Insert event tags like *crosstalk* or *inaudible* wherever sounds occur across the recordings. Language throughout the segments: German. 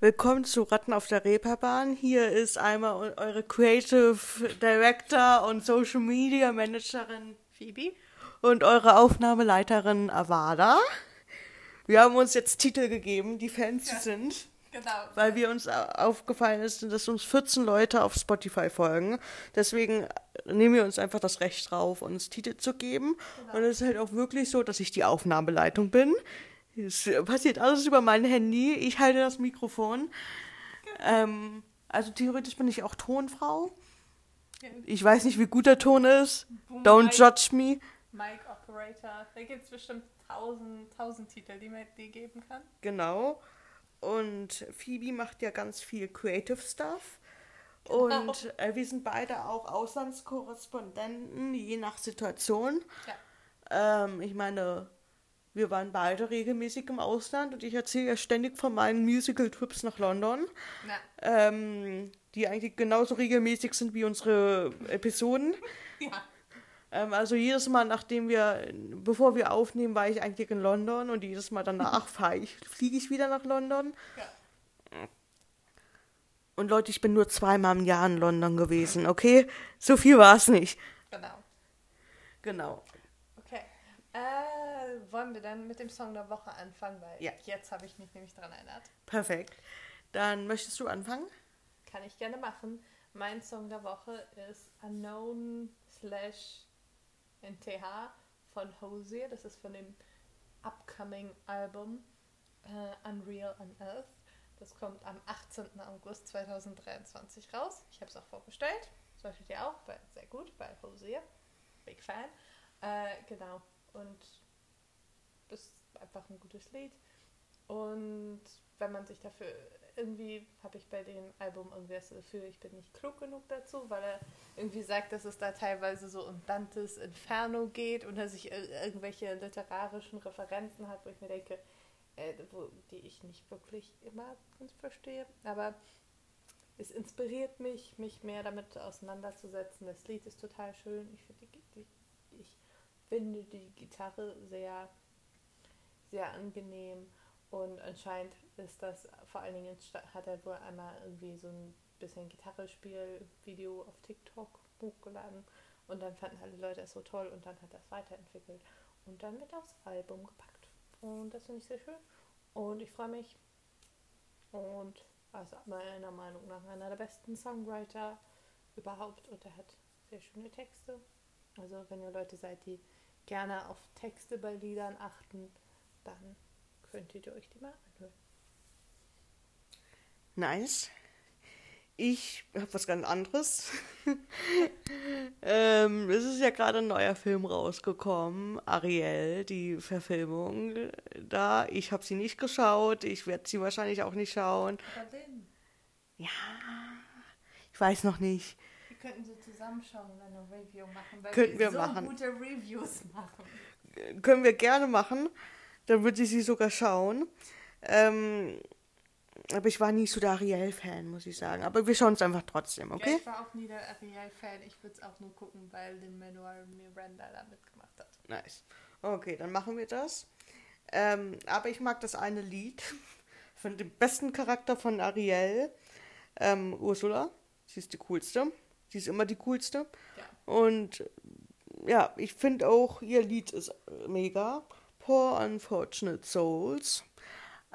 Willkommen zu Ratten auf der Reeperbahn. Hier ist einmal eure Creative Director und Social Media Managerin Phoebe. und eure Aufnahmeleiterin Avada. Wir haben uns jetzt Titel gegeben, die Fans Ja. sind, Genau. weil wir uns aufgefallen ist, dass uns 14 Leute auf Spotify folgen. Deswegen nehmen wir uns einfach das Recht drauf, uns Titel zu geben. Genau. Und es ist halt auch wirklich so, dass ich die Aufnahmeleitung bin. Es passiert alles über mein Handy. Ich halte das Mikrofon. Ähm, also theoretisch bin ich auch Tonfrau. Ich weiß nicht, wie gut der Ton ist. Boom, Don't Mic- judge me. Mic Operator. Da gibt es bestimmt tausend, tausend Titel, die man dir geben kann. Genau. Und Phoebe macht ja ganz viel Creative Stuff. Genau. Und äh, wir sind beide auch Auslandskorrespondenten, je nach Situation. Ja. Ähm, ich meine, wir waren beide regelmäßig im Ausland und ich erzähle ja ständig von meinen Musical-Trips nach London, Na, ähm, die eigentlich genauso regelmäßig sind wie unsere Episoden. *laughs* ja. Ähm, also jedes Mal, nachdem wir, bevor wir aufnehmen, war ich eigentlich in London und jedes Mal danach *laughs* fahre ich, fliege ich wieder nach London. ja. Und Leute, ich bin nur zweimal im Jahr in London gewesen, okay? So viel war es nicht. Genau. Genau. Okay. Äh, wollen wir dann mit dem Song der Woche anfangen? Weil Ja. jetzt habe ich mich nämlich daran erinnert. Perfekt. Dann möchtest du anfangen? Kann ich gerne machen. Mein Song der Woche ist Unknown slash NTH von Hosier. Das ist von dem upcoming Album äh, Unreal on Earth. Das kommt am 18. August 2023 raus. Ich habe es auch vorgestellt. Solltet ihr auch, weil sehr gut, bei Hosier. Big Fan. Äh, genau. Und ist einfach ein gutes Lied. Und wenn man sich dafür irgendwie habe ich bei dem Album irgendwie das Gefühl, ich bin nicht klug genug dazu, weil er irgendwie sagt, dass es da teilweise so um Dantes Inferno geht und sich ir- irgendwelche literarischen Referenzen hat, wo ich mir denke, äh, wo, die ich nicht wirklich immer verstehe. Aber es inspiriert mich, mich mehr damit auseinanderzusetzen. Das Lied ist total schön. Ich finde die, die, ich finde die Gitarre sehr, sehr angenehm. Und anscheinend ist das vor allen Dingen, hat er wohl einmal irgendwie so ein bisschen Gitarrespiel-Video auf TikTok hochgeladen. Und dann fanden alle Leute es so toll und dann hat er es weiterentwickelt. Und dann wird aufs Album gepackt. Und das finde ich sehr schön. Und ich freue mich. Und also meiner Meinung nach einer der besten Songwriter überhaupt. Und er hat sehr schöne Texte. Also wenn ihr Leute seid, die gerne auf Texte bei Liedern achten, dann könntet ihr euch die mal anhören. Nice. Ich habe was ganz anderes. *laughs* ähm, es ist ja gerade ein neuer Film rausgekommen, Ariel, die Verfilmung. Da, ich habe sie nicht geschaut. Ich werde sie wahrscheinlich auch nicht schauen. Berlin. Ja, ich weiß noch nicht. Wir könnten so zusammenschauen und eine Review machen, weil Könnten wir so machen. gute Reviews machen. Können wir gerne machen. Dann würde ich sie sogar schauen. Ähm, aber ich war nie so der Ariel-Fan, muss ich sagen. Aber wir schauen es einfach trotzdem, Ja, okay? ich war auch nie der Ariel-Fan. Ich würde es auch nur gucken, weil Lin-Manuel Miranda da mitgemacht hat. Nice. Okay, dann machen wir das. Ähm, aber ich mag das eine Lied *laughs* von dem besten Charakter von Ariel, ähm, Ursula. Sie ist die coolste. Sie ist immer die coolste. Ja. Und ja, ich finde auch, ihr Lied ist mega. Poor Unfortunate Souls.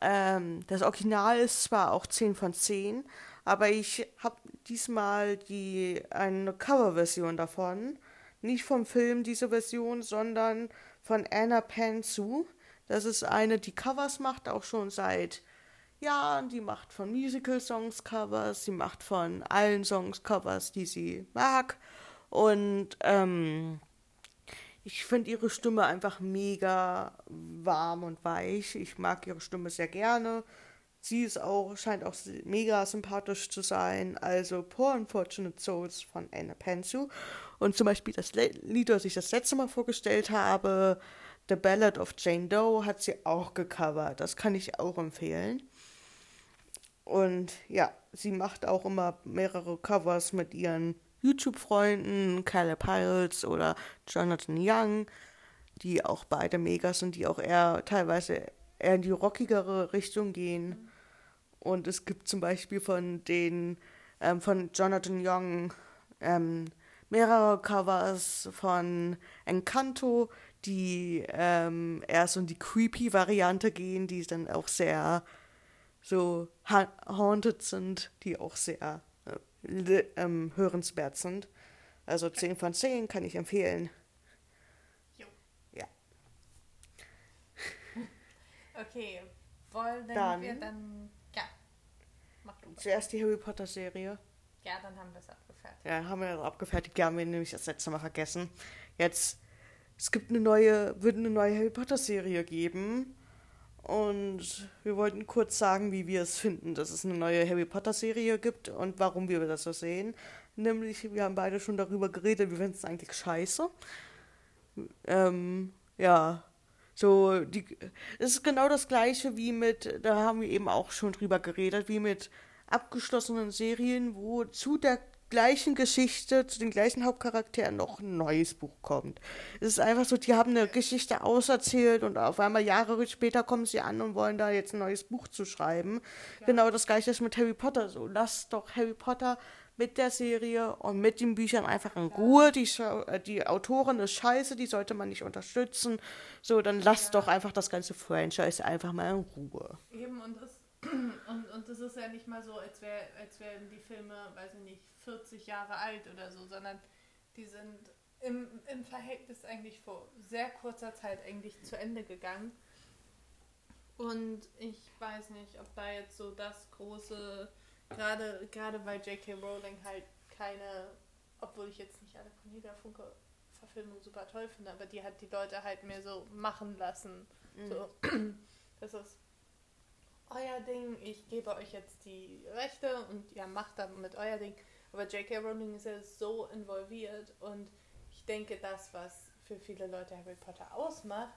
Ähm, das Original ist zwar auch 10 von 10, aber ich habe diesmal die, eine Coverversion davon. Nicht vom Film diese Version, sondern von Anna Pansu. Das ist eine, die Covers macht, auch schon seit Jahren. Die macht von Musical-Songs Covers, sie macht von allen Songs Covers, die sie mag. Und ähm, ich finde ihre Stimme einfach mega warm und weich. Ich mag ihre Stimme sehr gerne. Sie ist auch, scheint auch mega sympathisch zu sein. Also Poor Unfortunate Souls von Anna Pansu. Und zum Beispiel das Lied, das ich das letzte Mal vorgestellt habe, The Ballad of Jane Doe, hat sie auch gecovert. Das kann ich auch empfehlen. Und ja, sie macht auch immer mehrere Covers mit ihren YouTube-Freunden, Caleb Piles oder Jonathan Young, die auch beide mega sind, die auch eher teilweise eher in die rockigere Richtung gehen. Und es gibt zum Beispiel von den, ähm, von Jonathan Young ähm, mehrere Covers von Encanto, die ähm, eher so in die creepy Variante gehen, die dann auch sehr so ha haunted sind, die auch sehr ähm, hörenswert sind. Also 10 von 10 kann ich empfehlen. Jo. Ja. *laughs* Okay, wollen Dann- wir dann. Ja. Mach du. Zuerst die Harry Potter Serie. Ja, dann haben wir es abgefertigt. Ja, haben wir abgefertigt. Die haben wir nämlich das letzte Mal vergessen. Jetzt, es gibt eine neue, wird eine neue Harry Potter Serie geben. Und wir wollten kurz sagen, wie wir es finden, dass es eine neue Harry Potter Serie gibt und warum wir das so sehen. Nämlich, wir haben beide schon darüber geredet, wir finden es eigentlich scheiße. Ähm, ja, so, die, es ist genau das gleiche wie mit, da haben wir eben auch schon drüber geredet, wie mit abgeschlossenen Serien, wo zu der gleichen Geschichte, zu den gleichen Hauptcharakteren noch ein neues Buch kommt. Es ist einfach so, die haben eine Geschichte auserzählt und auf einmal Jahre später kommen sie an und wollen da jetzt ein neues Buch zu schreiben. Genau das gleiche ist mit Harry Potter so. Lasst doch Harry Potter mit der Serie und mit den Büchern einfach in Ruhe. Die, äh, die Autorin ist scheiße, die sollte man nicht unterstützen. So, dann lasst doch einfach das ganze Franchise einfach mal in Ruhe. Eben, und es, *clears throat* und, und es ist ja nicht mal so, als, wär, als wären die Filme, weiß ich nicht, 40 Jahre alt oder so, sondern die sind im, im Verhältnis eigentlich vor sehr kurzer Zeit eigentlich zu Ende gegangen. Und ich weiß nicht, ob da jetzt so das große, gerade, gerade weil J.K. Rowling halt keine, obwohl ich jetzt nicht alle Cornelia Funke Verfilmung super toll finde, aber die hat die Leute halt mehr so machen lassen. So, *clears throat* das ist euer Ding, ich gebe euch jetzt die Rechte und ihr macht damit euer Ding. Aber J.K. Rowling ist ja so involviert und ich denke, das, was für viele Leute Harry Potter ausmacht,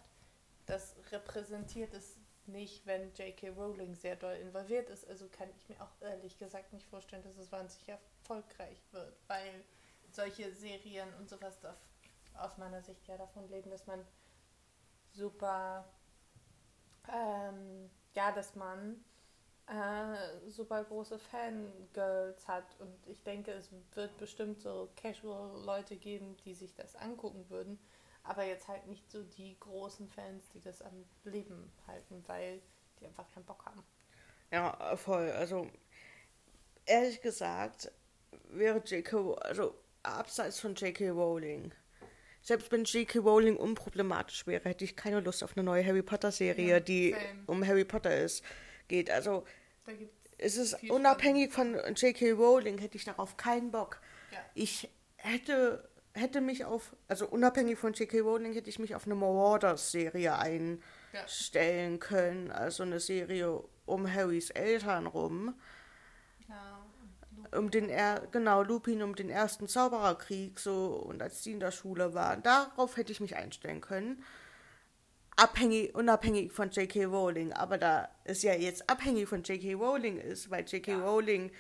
das repräsentiert es nicht, wenn J.K. Rowling sehr doll involviert ist. Also kann ich mir auch ehrlich gesagt nicht vorstellen, dass es wahnsinnig erfolgreich wird, weil solche Serien und sowas darf aus meiner Sicht ja davon leben, dass man super, ähm, ja, dass man äh, super große Fangirls hat und ich denke, es wird bestimmt so Casual-Leute geben, die sich das angucken würden, aber jetzt halt nicht so die großen Fans, die das am Leben halten, weil die einfach keinen Bock haben. Ja, voll. Also, ehrlich gesagt, wäre J.K. also abseits von J.K. Rowling, selbst wenn J.K. Rowling unproblematisch wäre, hätte ich keine Lust auf eine neue Harry Potter Serie, Ja, die same. um Harry Potter ist, geht. Also, es ist unabhängig von J.K. Rowling, hätte ich darauf keinen Bock. Ja. Ich hätte, hätte mich auf, also unabhängig von J.K. Rowling, hätte ich mich auf eine Marauders-Serie einstellen können. Also eine Serie um Harrys Eltern rum. Ja, Um den, er genau, Lupin um den ersten Zaubererkrieg, so, und als die in der Schule waren. Darauf hätte ich mich einstellen können. Abhängig, unabhängig von J.K. Rowling. Aber da es ja jetzt abhängig von J.K. Rowling ist, weil J.K. Ja. Rowling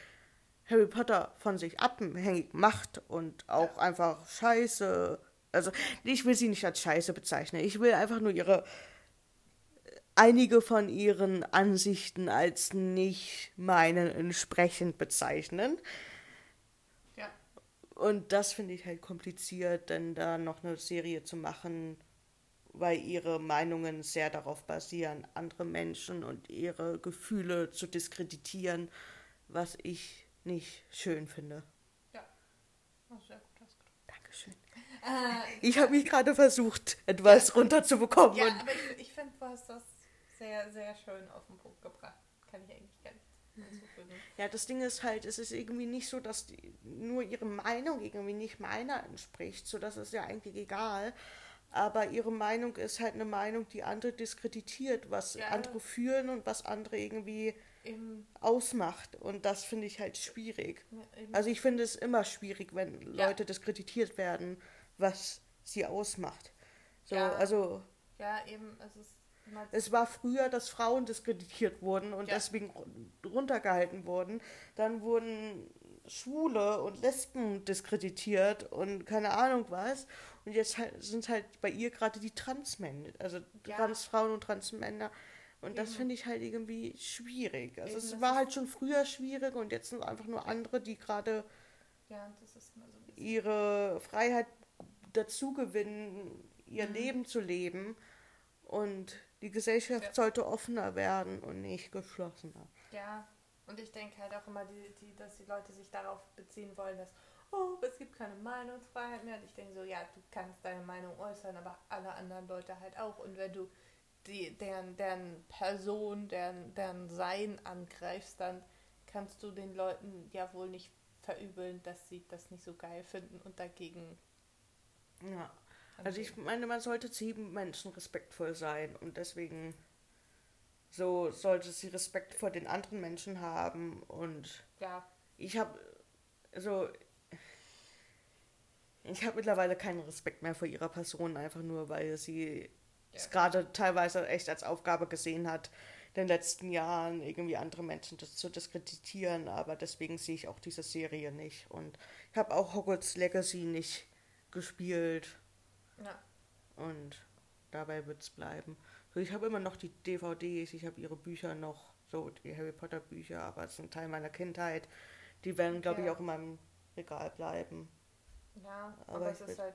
Harry Potter von sich abhängig macht und auch einfach scheiße. Also, ich will sie nicht als scheiße bezeichnen. Ich will einfach nur ihre. Einige von ihren Ansichten als nicht meinen entsprechend bezeichnen. ja. Und das finde ich halt kompliziert, denn da noch eine Serie zu machen, weil ihre Meinungen sehr darauf basieren, andere Menschen und ihre Gefühle zu diskreditieren, was ich nicht schön finde. Ja. Oh, sehr gut ausgedrückt. Dankeschön. Äh, Ich habe mich gerade versucht, etwas runterzubekommen. ja, aber ich, ich finde, du hast das sehr, sehr schön auf den Punkt gebracht. Kann ich eigentlich gar nicht hinzufügen. Ja, das Ding ist halt, es ist irgendwie nicht so, dass die, nur ihre Meinung irgendwie nicht meiner entspricht. So, das ist ja eigentlich egal. Aber ihre Meinung ist halt eine Meinung, die andere diskreditiert, was Ja. andere fühlen und was andere irgendwie Eben, ausmacht. Und das finde ich halt schwierig. ja. Also ich finde es immer schwierig, wenn Ja. Leute diskreditiert werden, was sie ausmacht. So, Ja. also ja, eben, es ist immer es war früher, dass Frauen diskreditiert wurden und Ja. deswegen ru- runtergehalten wurden. Dann wurden Schwule und Lesben diskreditiert und keine Ahnung was. Und jetzt sind halt bei ihr gerade die Transmänner, also Ja. Transfrauen und Transmänner Und das Eben. finde ich halt irgendwie schwierig. Also Eben, es das war halt schon früher schwierig und jetzt sind einfach nur andere, die gerade Ja, das so ihre Freiheit dazu gewinnen, ihr Mhm. Leben zu leben. Und die Gesellschaft Ja. sollte offener werden und nicht geschlossener. Ja, und ich denke halt auch immer, die, die, dass die Leute sich darauf beziehen wollen, dass, oh, es gibt keine Meinungsfreiheit mehr. Und ich denke so, ja, du kannst deine Meinung äußern, aber alle anderen Leute halt auch. Und wenn du die, deren, deren Person, deren, deren Sein angreifst, dann kannst du den Leuten ja wohl nicht verübeln, dass sie das nicht so geil finden und dagegen. Ja. Also ich meine, man sollte zu jedem Menschen respektvoll sein und deswegen so sollte sie Respekt vor den anderen Menschen haben und Ja, ich habe also ich habe mittlerweile keinen Respekt mehr vor ihrer Person, einfach nur weil sie es Ja. gerade teilweise echt als Aufgabe gesehen hat, in den letzten Jahren irgendwie andere Menschen das zu diskreditieren, aber deswegen sehe ich auch diese Serie nicht. Und ich habe auch Hogwarts Legacy nicht gespielt ja. und dabei wird es bleiben. So, ich habe immer noch die DVDs, ich habe ihre Bücher noch, so die Harry Potter Bücher, aber es sind ein Teil meiner Kindheit. Die werden, glaube ich, Ja. auch in meinem Regal bleiben. Ja, Aber aber, ich es ist halt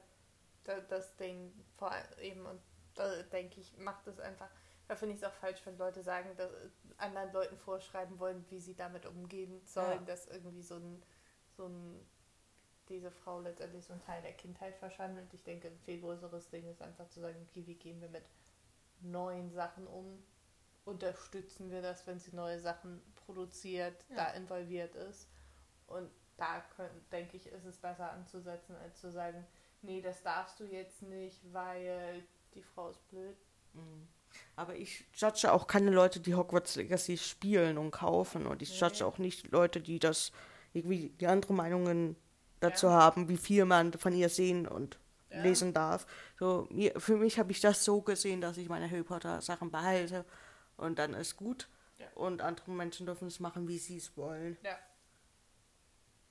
da- das Ding vor allem eben und da denke ich, macht es einfach, da finde ich es auch falsch, wenn Leute sagen, dass anderen Leuten vorschreiben wollen, wie sie damit umgehen sollen, Ja. dass irgendwie so ein, so ein, diese Frau letztendlich so ein Teil der Kindheit verschandelt. Ich denke, ein viel größeres Ding ist einfach zu sagen, okay, wie gehen wir mit neuen Sachen um? Unterstützen wir das, wenn sie neue Sachen produziert, Ja. da involviert ist? Und da können, denke ich, ist es besser anzusetzen, als zu sagen, nee, das darfst du jetzt nicht, weil die Frau ist blöd. Mhm. Aber ich judge auch keine Leute, die Hogwarts Legacy spielen und kaufen. Und ich Nee. judge auch nicht Leute, die das irgendwie die andere Meinungen dazu Ja. haben, wie viel man von ihr sehen und Ja. lesen darf. So, mir, für mich habe ich das so gesehen, dass ich meine Harry Potter Sachen behalte und dann ist gut. Ja. Und andere Menschen dürfen es machen, wie sie es wollen. Ja.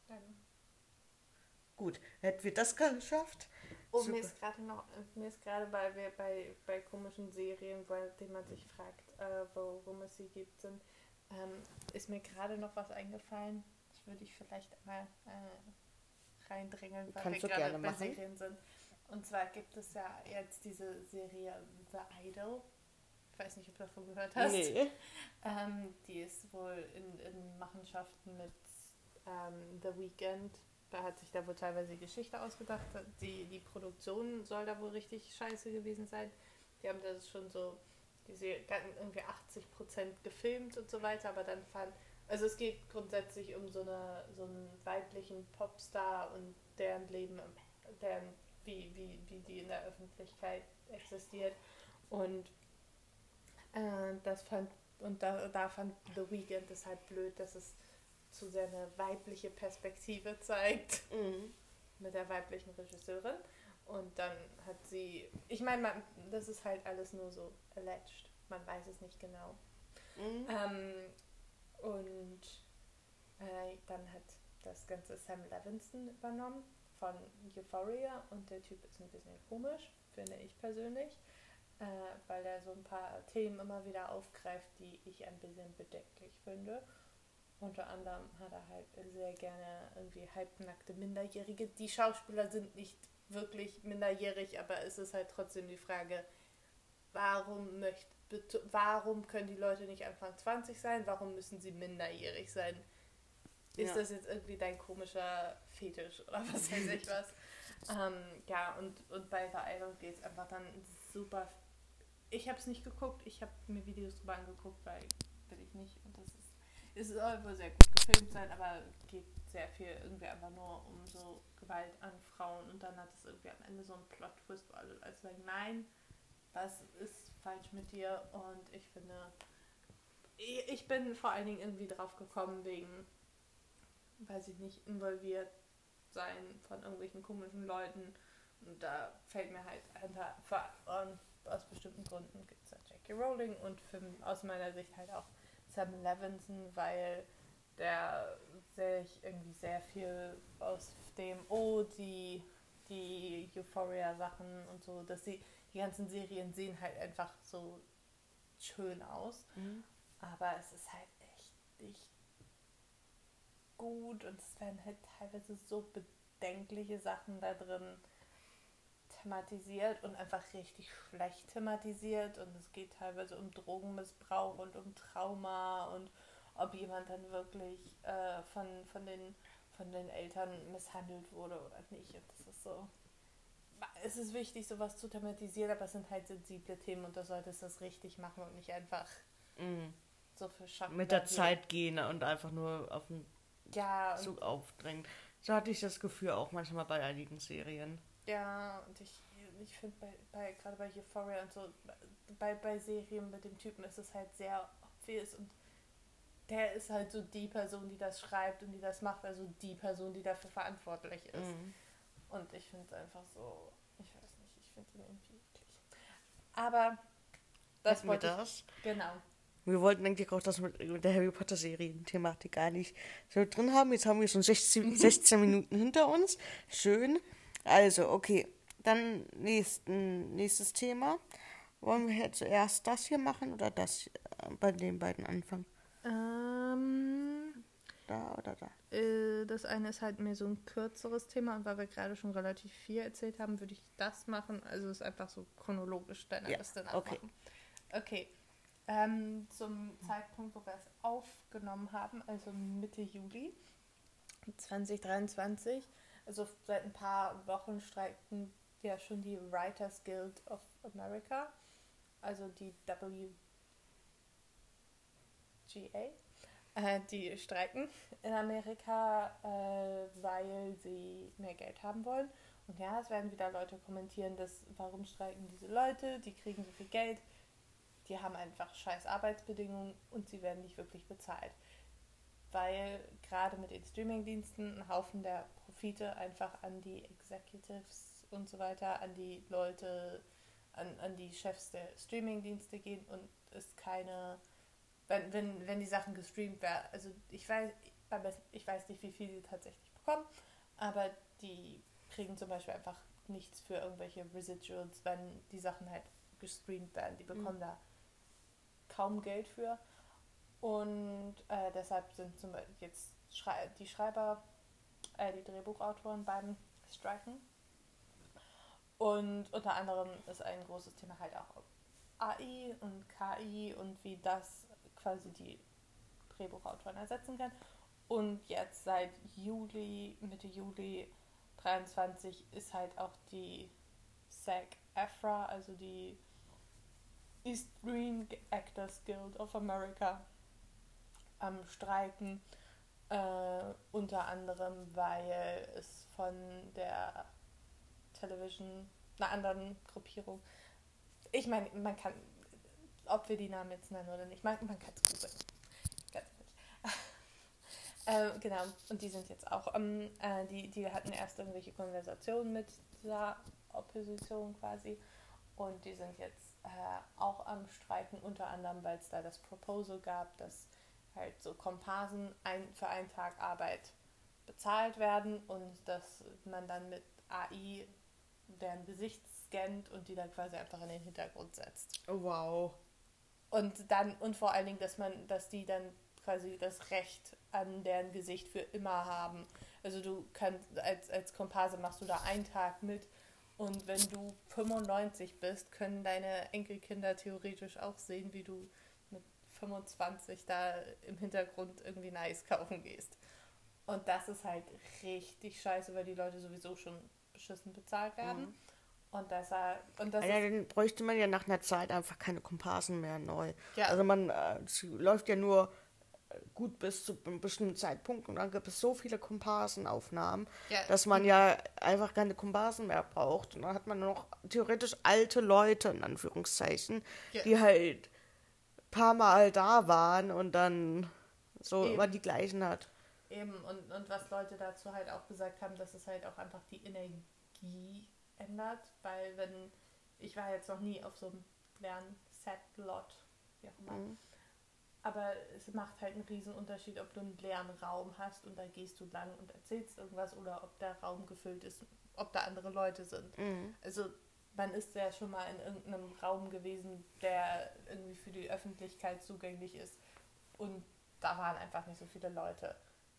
Dann Gut, hätten wir das geschafft? Oh, Super. mir ist gerade noch, mir ist gerade bei, bei, bei komischen Serien, bei denen man sich fragt, äh, worum es sie gibt, sind, ähm, ist mir gerade noch was eingefallen. Das würde ich vielleicht mal äh, reindrängeln, weil Kannst wir du gerade gerne bei machen. Serien sind. Und zwar gibt es ja jetzt diese Serie The Idol. Ich weiß nicht, ob du davon gehört hast. Nee. Ähm, die ist wohl in, in Machenschaften mit ähm, The Weeknd. Da hat sich da wohl teilweise die Geschichte ausgedacht. Die, die Produktion soll da wohl richtig scheiße gewesen sein. Die haben das schon so, diese irgendwie 80 Prozent gefilmt und so weiter, aber dann fand, also es geht grundsätzlich um so, eine, so einen weiblichen Popstar und deren Leben, deren, wie, wie, wie die in der Öffentlichkeit existiert. Und äh, das fand und da, da fand The Weeknd es halt blöd, dass es zu sehr eine weibliche Perspektive *laughs* zeigt Mhm. mit der weiblichen Regisseurin. Und dann hat sie, ich meine, man- das ist halt alles nur so alleged. Man weiß es nicht genau. Mhm. Ähm, und äh, dann hat das Ganze Sam Levinson übernommen von Euphoria und der Typ ist ein bisschen komisch, finde ich persönlich, äh, weil er so ein paar Themen immer wieder aufgreift, die ich ein bisschen bedenklich finde. Unter anderem hat er halt sehr gerne irgendwie halbnackte Minderjährige. Die Schauspieler sind nicht wirklich minderjährig, aber es ist halt trotzdem die Frage, warum möcht, bet- warum können die Leute nicht Anfang 20 sein? Warum müssen sie minderjährig sein? Ist Ja. das jetzt irgendwie dein komischer Fetisch oder was weiß ich *laughs* was? ähm, ja, und, und bei Idol geht es einfach dann super. Ich habe es nicht geguckt, ich habe mir Videos drüber angeguckt, weil will ich nicht. Und das ist, es soll wohl sehr gut gefilmt sein, aber geht sehr viel irgendwie einfach nur um so Gewalt an Frauen. Und dann hat es irgendwie am Ende so einen Plot-Twist, wo alle also sagen, nein, was ist falsch mit dir? Und ich finde, ich ich bin vor allen Dingen irgendwie drauf gekommen wegen, weiß ich nicht, involviert sein von irgendwelchen komischen Leuten. Und da fällt mir halt hinter, aus bestimmten Gründen gibt es halt Jackie Rowling und für, aus meiner Sicht halt auch Sam Levinson, weil der sich irgendwie sehr viel aus dem, oh, die, die Euphoria-Sachen und so, dass sie, die ganzen Serien sehen halt einfach so schön aus. Mhm. Aber es ist halt echt nicht gut und es werden halt teilweise so bedenkliche Sachen da drin thematisiert und einfach richtig schlecht thematisiert und es geht teilweise um Drogenmissbrauch und um Trauma und ob jemand dann wirklich äh, von, von, den, von den Eltern misshandelt wurde oder nicht. Und das ist so. Es ist wichtig, sowas zu thematisieren, aber es sind halt sensible Themen und da solltest du es richtig machen und nicht einfach Mhm. so für Schock. Mit der Zeit gehen und einfach nur auf den Ja, Zug aufdrängen. So hatte ich das Gefühl auch manchmal bei einigen Serien. Ja, und ich, ich finde bei, bei gerade bei Euphoria und so, bei, bei Serien mit dem Typen ist es halt sehr obvious und der ist halt so die Person, die das schreibt und die das macht, also die Person, die dafür verantwortlich ist. Mhm. Und ich finde es einfach so, ich weiß nicht, ich finde ihn irgendwie eklig. Aber das Hatten wir wollte das? ich, genau. Wir wollten eigentlich auch das mit, mit der Harry Potter Serien-Thematik gar nicht so drin haben. Jetzt haben wir schon 16, 16 *laughs* Minuten hinter uns. Schön. Also, okay. Dann nächsten, nächstes Thema. Wollen wir hier zuerst das hier machen oder das äh, bei den beiden anfangen? Ähm, Da oder da? Äh, das eine ist halt mehr so ein kürzeres Thema und weil wir gerade schon relativ viel erzählt haben, würde ich das machen. Also ist einfach so chronologisch deiner Ja, Liste okay. nachmachen. Okay. Ähm, zum Zeitpunkt, wo wir es aufgenommen haben, also Mitte Juli 2023, also seit ein paar Wochen streiken ja schon die Writers Guild of America, also die WGA. Äh, die streiken in Amerika, äh, weil sie mehr Geld haben wollen. Und ja, es werden wieder Leute kommentieren, dass warum streiken diese Leute, die kriegen so viel Geld, die haben einfach scheiß Arbeitsbedingungen und sie werden nicht wirklich bezahlt. Weil gerade mit den Streamingdiensten ein Haufen der Profite einfach an die Executives und so weiter, an die Leute, an, an die Chefs der Streamingdienste gehen und es keine wenn, wenn, wenn die Sachen gestreamt werden, also ich weiß, ich weiß nicht, wie viel die tatsächlich bekommen, aber die kriegen zum Beispiel einfach nichts für irgendwelche Residuals, wenn die Sachen halt gestreamt werden. Die bekommen da kaum Geld für. Und äh, deshalb sind zum Beispiel jetzt Schrei die Schreiber, äh, die Drehbuchautoren beim Striken. Und unter anderem ist ein großes Thema halt auch AI und KI und wie das quasi die Drehbuchautoren ersetzen kann. Und jetzt seit Juli, Mitte Juli 23 ist halt auch die SAG-AFTRA, also die East Green Actors Guild of America, am Streiken. Äh, unter anderem, weil es von der Television, einer anderen Gruppierung, ich meine, man kann, ob wir die Namen jetzt nennen oder nicht, man, man kann es googeln. *laughs* Äh, genau, und die sind jetzt auch, ähm, äh, die, die hatten erst irgendwelche Konversationen mit dieser Opposition quasi und die sind jetzt äh, auch am Streiken, unter anderem, weil es da das Proposal gab, dass halt so Komparsen ein, für einen Tag Arbeit bezahlt werden und dass man dann mit AI deren Gesicht scannt und die dann quasi einfach in den Hintergrund setzt. Oh, wow. Und dann, und vor allen Dingen, dass man, dass die dann quasi das Recht an deren Gesicht für immer haben. Also du kannst, als, als Komparse machst du da einen Tag mit und wenn du 95 bist, können deine Enkelkinder theoretisch auch sehen, wie du mit 25 da im Hintergrund irgendwie nice kaufen gehst. Und das ist halt richtig scheiße, weil die Leute sowieso schon beschissen bezahlt werden. Mhm. Und deshalb, und das Ja, ist, dann bräuchte man ja nach einer Zeit einfach keine Komparsen mehr neu. Ja. Also man äh, läuft ja nur äh, gut bis zu einem bestimmten Zeitpunkt und dann gibt es so viele Komparsenaufnahmen, Ja. dass man ja einfach keine Komparsen mehr braucht. Und dann hat man nur noch theoretisch alte Leute, in Anführungszeichen, Ja. die halt ein paar Mal da waren und dann so Eben. immer die gleichen hat. Eben, und, und was Leute dazu halt auch gesagt haben, dass es halt auch einfach die Energie ändert, weil wenn, ich war jetzt noch nie auf so einem Lernset-Lot, wie auch immer, Mhm. aber es macht halt einen riesen Unterschied, ob du einen leeren Raum hast und da gehst du lang und erzählst irgendwas oder ob der Raum gefüllt ist, ob da andere Leute sind. Mhm. Also man ist ja schon mal in irgendeinem Raum gewesen, der irgendwie für die Öffentlichkeit zugänglich ist. Und da waren einfach nicht so viele Leute.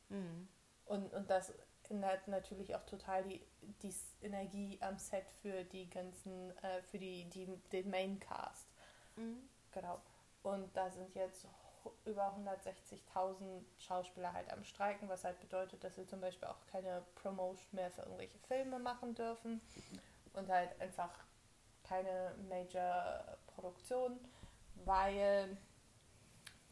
Mhm. Und, und das ändert natürlich auch total die, die Energie am Set für die ganzen, äh, für die, die, den Maincast. Mhm. Genau. Und da sind jetzt über 160.000 Schauspieler halt am Streiken, was halt bedeutet, dass sie zum Beispiel auch keine Promotion mehr für irgendwelche Filme machen dürfen und halt einfach keine Major-Produktion, weil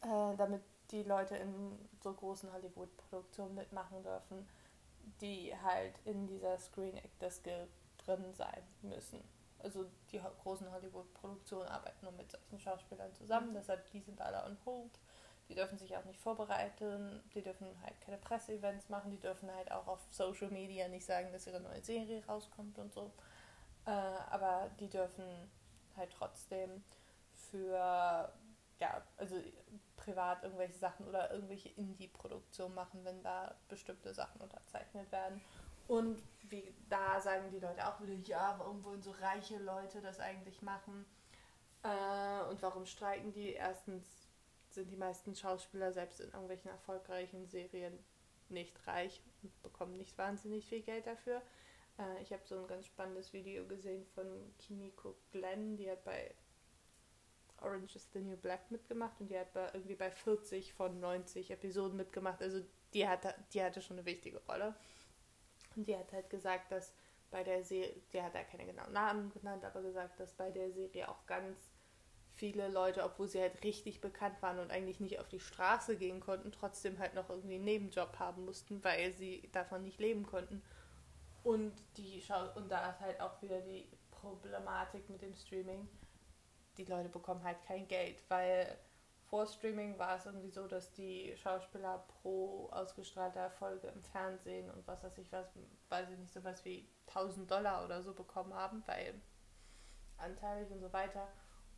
äh, damit die Leute in so großen Hollywood-Produktionen mitmachen dürfen, die halt in dieser Screen Actors Guild drin sein müssen. Also die großen Hollywood-Produktionen arbeiten nur mit solchen Schauspielern zusammen, mhm. deshalb die sind alle on hold. Die dürfen sich auch nicht vorbereiten, die dürfen halt keine Presseevents machen, die dürfen halt auch auf Social Media nicht sagen, dass ihre neue Serie rauskommt und so. Äh, aber die dürfen halt trotzdem für, ja, also privat irgendwelche Sachen oder irgendwelche Indie-Produktionen machen, wenn da bestimmte Sachen unterzeichnet werden. Und wie, da sagen die Leute auch wieder, ja, warum wollen so reiche Leute das eigentlich machen? Äh, und warum streiken die? Erstens sind die meisten Schauspieler selbst in irgendwelchen erfolgreichen Serien nicht reich und bekommen nicht wahnsinnig viel Geld dafür. Äh, ich habe so ein ganz spannendes Video gesehen von Kimiko Glenn, die hat bei Orange is the New Black mitgemacht und die hat bei, irgendwie bei 40 von 90 Episoden mitgemacht. Also die hatte, die hatte schon eine wichtige Rolle. Und die hat halt gesagt, dass bei der Serie, die hat da keine genauen Namen genannt, aber gesagt, dass bei der Serie auch ganz viele Leute, obwohl sie halt richtig bekannt waren und eigentlich nicht auf die Straße gehen konnten, trotzdem halt noch irgendwie einen Nebenjob haben mussten, weil sie davon nicht leben konnten. Und die Schau und da ist halt auch wieder die Problematik mit dem Streaming. Die Leute bekommen halt kein Geld, weil vor Streaming war es irgendwie so, dass die Schauspieler pro ausgestrahlter Folge im Fernsehen und was weiß ich was, weiß ich nicht, sowas wie 1000 Dollar oder so bekommen haben, weil anteilig und so weiter.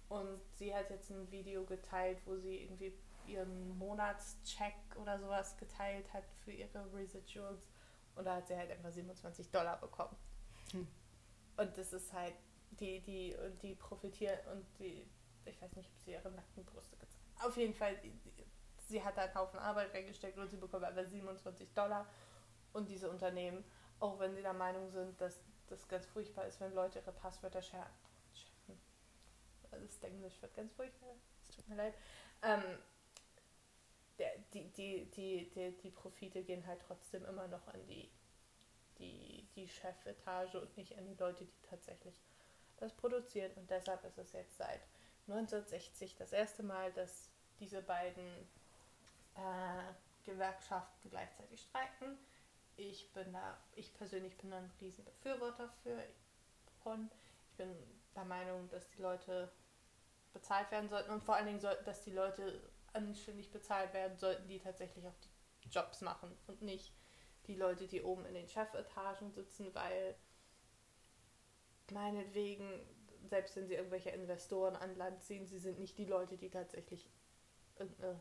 Und sie hat jetzt ein Video geteilt, wo sie irgendwie ihren Monatscheck oder sowas geteilt hat für ihre Residuals. Und da hat sie halt einfach 27 Dollar bekommen. Hm. Und das ist halt, die, die, die profitieren und die, ich weiß nicht, ob sie ihre nackten Brüste gezeigt auf jeden Fall, sie hat da einen Haufen Arbeit reingesteckt und sie bekommt aber 27 Dollar. Und diese Unternehmen, auch wenn sie der Meinung sind, dass das ganz furchtbar ist, wenn Leute ihre Passwörter schärfen. Also das Englisch wird ganz furchtbar. Es tut mir leid. Ähm, die, die, die, die, die Profite gehen halt trotzdem immer noch an die, die, die Chefetage und nicht an die Leute, die tatsächlich das produzieren. Und deshalb ist es jetzt seit 1960 das erste Mal, dass diese beiden äh, Gewerkschaften gleichzeitig streiken. Ich bin da, ich persönlich bin da ein riesen Befürworter für. Ich bin der Meinung, dass die Leute bezahlt werden sollten und vor allen Dingen sollten, dass die Leute anständig bezahlt werden sollten, die tatsächlich auch die Jobs machen und nicht die Leute, die oben in den Chefetagen sitzen, weil meinetwegen selbst wenn sie irgendwelche Investoren an Land ziehen, sie sind nicht die Leute, die tatsächlich irgendeine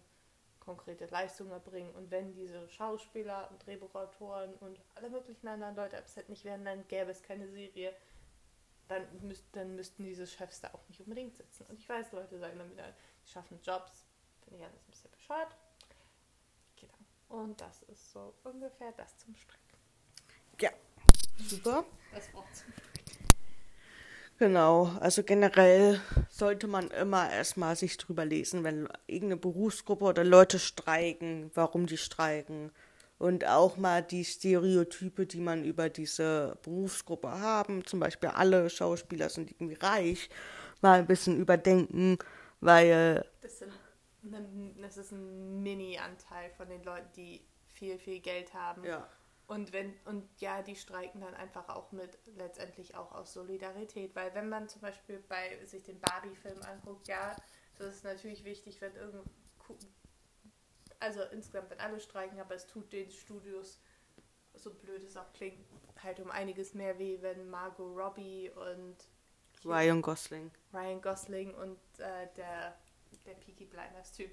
konkrete Leistung erbringen. Und wenn diese Schauspieler und Drehbuchautoren und alle möglichen anderen Leute am Set nicht wären, dann gäbe es keine Serie. Dann, müsst, dann müssten diese Chefs da auch nicht unbedingt sitzen. Und ich weiß, Leute sagen dann wieder, sie schaffen Jobs. Finde ich alles ein bisschen bescheuert. Genau. Und das ist so ungefähr das zum Strecken. Ja, super. Das Wort zum Strecken. Genau, also generell sollte man immer erstmal sich drüber lesen, wenn irgendeine Berufsgruppe oder Leute streiken, warum die streiken. Und auch mal die Stereotype, die man über diese Berufsgruppe haben, zum Beispiel alle Schauspieler sind irgendwie reich, mal ein bisschen überdenken, weil. Das, sind, das ist ein Mini-Anteil von den Leuten, die viel, viel Geld haben. Ja und wenn, und ja, die streiken dann einfach auch mit, letztendlich auch aus Solidarität. Weil wenn man zum Beispiel bei sich den Barbie-Film anguckt, ja, das ist natürlich wichtig, wenn irgend also insgesamt wenn alle streiken, aber es tut den Studios, so blöd es auch klingt, halt um einiges mehr weh, wenn Margot Robbie und Ryan Gosling. Ryan Gosling und äh, der, der Peaky Blinders Typ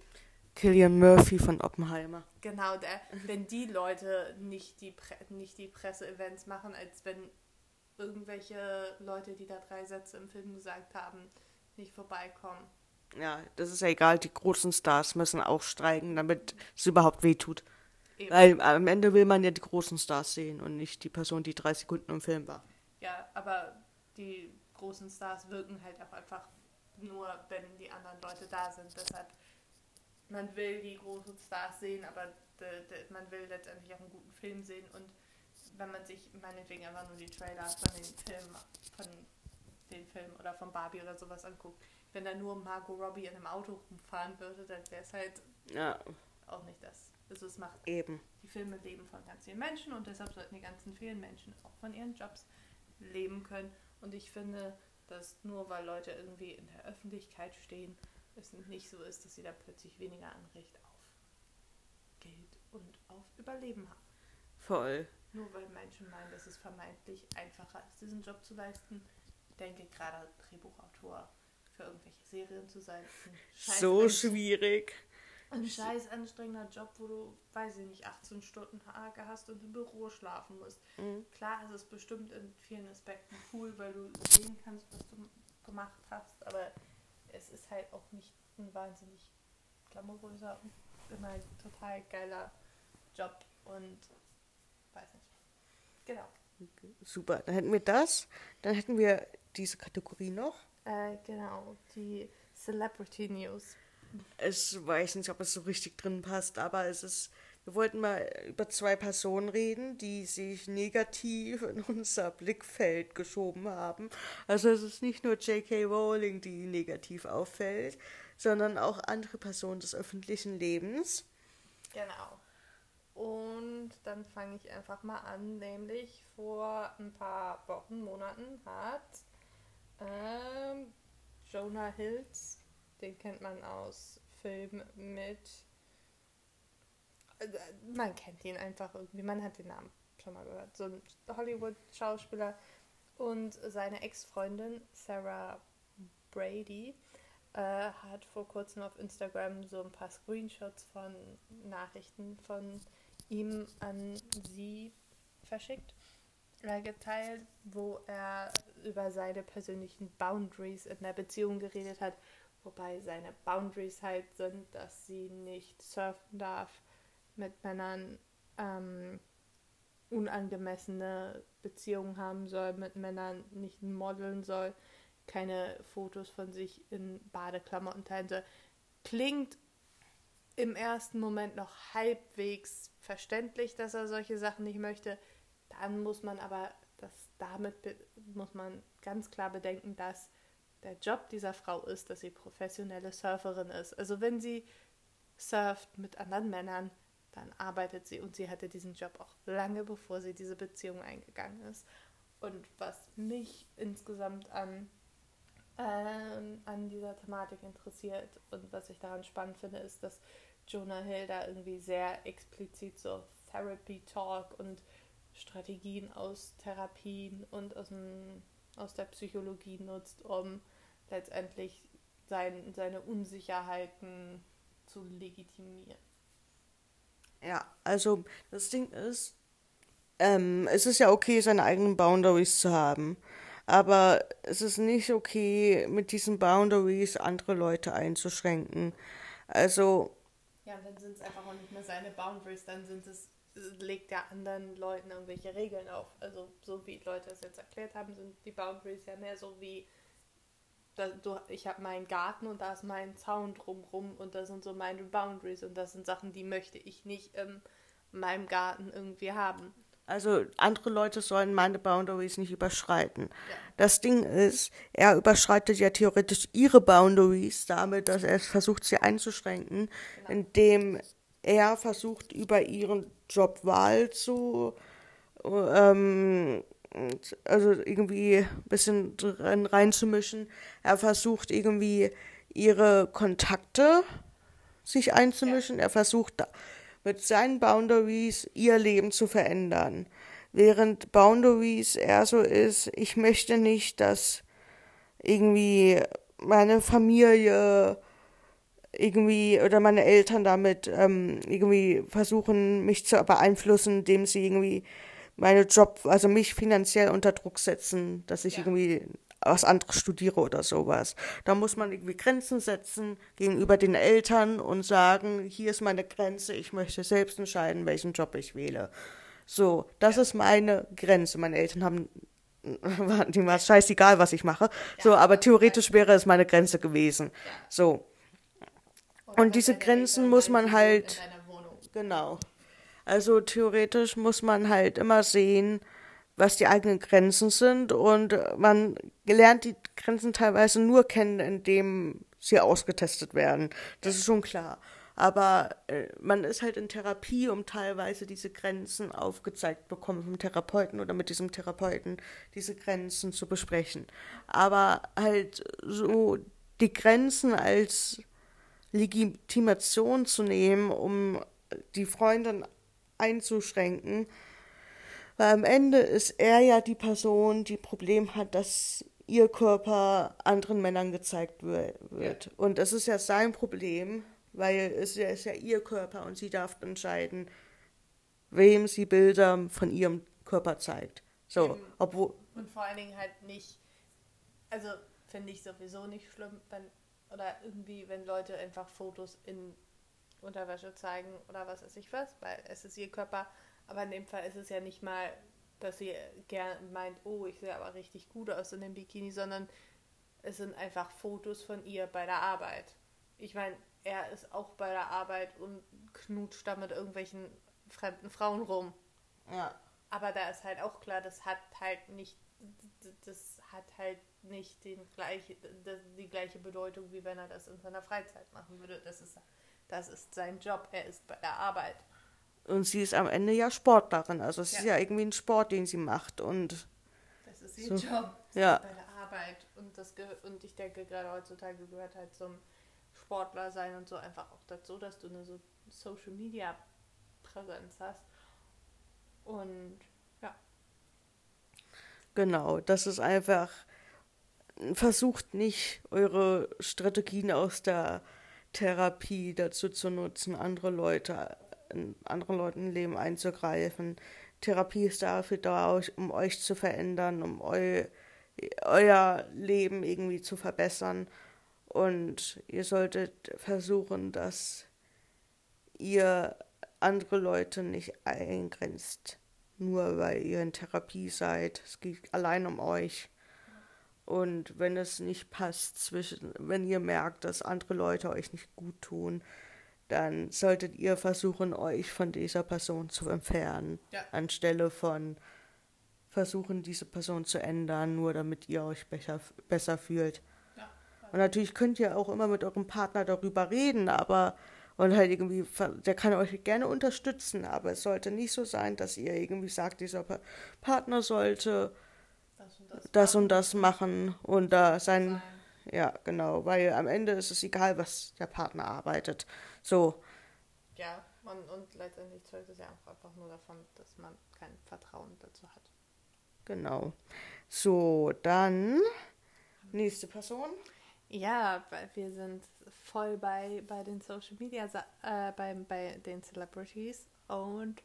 Killian Murphy von Oppenheimer. Genau, der, wenn die Leute nicht die, Pre nicht die Presseevents machen, als wenn irgendwelche Leute, die da drei Sätze im Film gesagt haben, nicht vorbeikommen. Ja, das ist ja egal, die großen Stars müssen auch streiken, damit es überhaupt wehtut. Eben. Weil am Ende will man ja die großen Stars sehen und nicht die Person, die drei Sekunden im Film war. Ja, aber die großen Stars wirken halt auch einfach nur, wenn die anderen Leute da sind. Deshalb, man will die großen Stars sehen, aber de, de, man will letztendlich auch einen guten Film sehen. Und wenn man sich meinetwegen einfach nur die Trailer von den Filmen, von den Filmen oder von Barbie oder sowas anguckt, wenn da nur Margot Robbie in einem Auto rumfahren würde, dann wäre es halt Ja, auch nicht das. Also es macht eben. die Filme leben von ganz vielen Menschen und deshalb sollten die ganzen vielen Menschen auch von ihren Jobs leben können. Und ich finde, dass nur weil Leute irgendwie in der Öffentlichkeit stehen, es nicht so ist, dass sie da plötzlich weniger Anrecht auf Geld und auf Überleben haben. Voll. Nur weil Menschen meinen, dass es vermeintlich einfacher ist, diesen Job zu leisten. Ich denke gerade Drehbuchautor für irgendwelche Serien zu sein. So schwierig. ein scheiß anstrengender Job, wo du, weiß ich nicht, 18 Stunden Tage hast und im Büro schlafen musst. Mhm. Klar ist es bestimmt in vielen Aspekten cool, weil du sehen kannst, was du gemacht hast, aber es ist halt auch nicht ein wahnsinnig glamouröser und immer total geiler Job und weiß nicht. Genau. Super. Dann hätten wir das. Dann hätten wir diese Kategorie noch. Äh, genau, die Celebrity News. Ich weiß nicht, ob es so richtig drin passt, aber es ist. Wir wollten mal über zwei Personen reden, die sich negativ in unser Blickfeld geschoben haben. Also es ist nicht nur J.K. Rowling, die negativ auffällt, sondern auch andere Personen des öffentlichen Lebens. Genau. Und dann fange ich einfach mal an, nämlich vor ein paar Wochen, Monaten hat ähm, Jonah Hills, den kennt man aus Filmen mit. Man kennt ihn einfach irgendwie, man hat den Namen schon mal gehört. So ein Hollywood-Schauspieler und seine Ex-Freundin Sarah Brady äh, hat vor kurzem auf Instagram so ein paar Screenshots von Nachrichten von ihm an sie verschickt, äh, geteilt, wo er über seine persönlichen Boundaries in der Beziehung geredet hat, wobei seine Boundaries halt sind, dass sie nicht surfen darf mit Männern, ähm, unangemessene Beziehungen haben soll, mit Männern nicht modeln soll, keine Fotos von sich in Badeklamotten teilen soll. Klingt im ersten Moment noch halbwegs verständlich, dass er solche Sachen nicht möchte. Dann muss man aber das damit muss man ganz klar bedenken, dass der Job dieser Frau ist, dass sie professionelle Surferin ist. Also wenn sie surft mit anderen Männern, dann arbeitet sie und sie hatte diesen Job auch lange bevor sie diese Beziehung eingegangen ist. Und was mich insgesamt an, ähm, an dieser Thematik interessiert und was ich daran spannend finde, ist, dass Jonah Hill da irgendwie sehr explizit so Therapy Talk und Strategien aus Therapien und aus, dem, aus der Psychologie nutzt, um letztendlich sein, seine Unsicherheiten zu legitimieren. Ja, also das Ding ist, ähm, es ist ja okay, seine eigenen Boundaries zu haben. Aber es ist nicht okay, mit diesen Boundaries andere Leute einzuschränken. Also, Ja, dann sind es einfach auch nicht mehr seine Boundaries, dann sind es, legt er anderen Leuten irgendwelche Regeln auf. Also so wie Leute es jetzt erklärt haben, sind die Boundaries ja mehr so wie, ich habe meinen Garten und da ist mein Zaun drumrum und das sind so meine Boundaries und das sind Sachen, die möchte ich nicht in meinem Garten irgendwie haben. also andere Leute sollen meine Boundaries nicht überschreiten. Ja. Das Ding ist, er überschreitet ja theoretisch ihre Boundaries damit, dass er versucht, sie einzuschränken, indem er versucht, über ihren Jobwahl zu, ähm, also irgendwie ein bisschen drin reinzumischen. Er versucht irgendwie ihre Kontakte sich einzumischen. Er versucht mit seinen Boundaries ihr Leben zu verändern. Während Boundaries eher so ist, ich möchte nicht, dass irgendwie meine Familie irgendwie oder meine Eltern damit ähm, irgendwie versuchen, mich zu beeinflussen, indem sie irgendwie meine Job, also mich finanziell unter Druck setzen, dass ich Ja. irgendwie was anderes studiere oder sowas. Da muss man irgendwie Grenzen setzen gegenüber den Eltern und sagen, hier ist meine Grenze, ich möchte selbst entscheiden, welchen Job ich wähle. So, das ist meine Grenze. Meine Eltern haben, *laughs* denen war scheißegal, was ich mache. So, aber theoretisch wäre es meine Grenze gewesen. So, Und diese deine Grenzen muss meinen, man halt-. Genau. Also theoretisch muss man halt immer sehen, was die eigenen Grenzen sind und man lernt die Grenzen teilweise nur kennen, indem sie ausgetestet werden. Das ist schon klar. Aber äh, man ist halt in Therapie, um teilweise diese Grenzen aufgezeigt bekommen vom Therapeuten oder mit diesem Therapeuten diese Grenzen zu besprechen. Aber halt so die Grenzen als Legitimation zu nehmen, um die Freundin einzuschränken. Weil am Ende ist er ja die Person, die Problem hat, dass ihr Körper anderen Männern gezeigt wi- wird. Und das ist ja sein Problem, weil es ja- ist ja ihr Körper und sie darf entscheiden, wem sie Bilder von ihrem Körper zeigt. So, Eben. obwohl, Und vor allen Dingen halt nicht, also finde ich sowieso nicht schlimm, wenn, oder irgendwie, wenn Leute einfach Fotos in Unterwäsche zeigen oder was weiß ich was, weil es ist ihr Körper, aber in dem Fall ist es ja nicht mal, dass sie gern meint, oh, ich sehe aber richtig gut aus in dem Bikini, sondern es sind einfach Fotos von ihr bei der Arbeit. Ich meine, er ist auch bei der Arbeit und knutscht da mit irgendwelchen fremden Frauen rum. ja, Aber da ist halt auch klar, das hat halt nicht, das hat halt nicht den gleiche, die gleiche Bedeutung, wie wenn er das in seiner Freizeit machen würde. Das ist, das ist sein Job, er ist bei der Arbeit. und sie ist am Ende ja Sportlerin, also es ist Ja. ja irgendwie ein Sport, den sie macht und Das ist ihr So. Job, sie Ja. ist bei der Arbeit. Und, das und ich denke, gerade heutzutage gehört halt zum Sportler sein und so einfach auch dazu, dass du eine so Social Media Präsenz hast. Und ja, Genau, das ist einfach, versucht nicht, eure Strategien aus der Therapie dazu zu nutzen, andere Leute, in anderen Leuten Leben einzugreifen. Therapie ist dafür da, um euch zu verändern, um eu, euer Leben irgendwie zu verbessern. Und ihr solltet versuchen, dass ihr andere Leute nicht eingrenzt nur weil ihr in Therapie seid. Es geht allein um euch. Und wenn es nicht passt zwischen, wenn ihr merkt, dass andere Leute euch nicht gut tun, dann solltet ihr versuchen, euch von dieser Person zu entfernen, Ja. anstelle von versuchen, diese Person zu ändern, nur damit ihr euch besser, besser fühlt. ja. Und natürlich könnt ihr auch immer mit eurem Partner darüber reden, aber und halt irgendwie, der kann euch gerne unterstützen, aber es sollte nicht so sein, dass ihr irgendwie sagt, dieser Pa- Partner sollte das und das, machen. und da sein, Sein. ja, genau, weil am Ende ist es egal, was der Partner arbeitet. So, Ja, und, und letztendlich zeugt es ja auch einfach nur davon, dass man kein Vertrauen dazu hat. genau. So, dann nächste Person. Ja, wir sind voll bei, bei den Social Media, äh, bei, bei den Celebrities und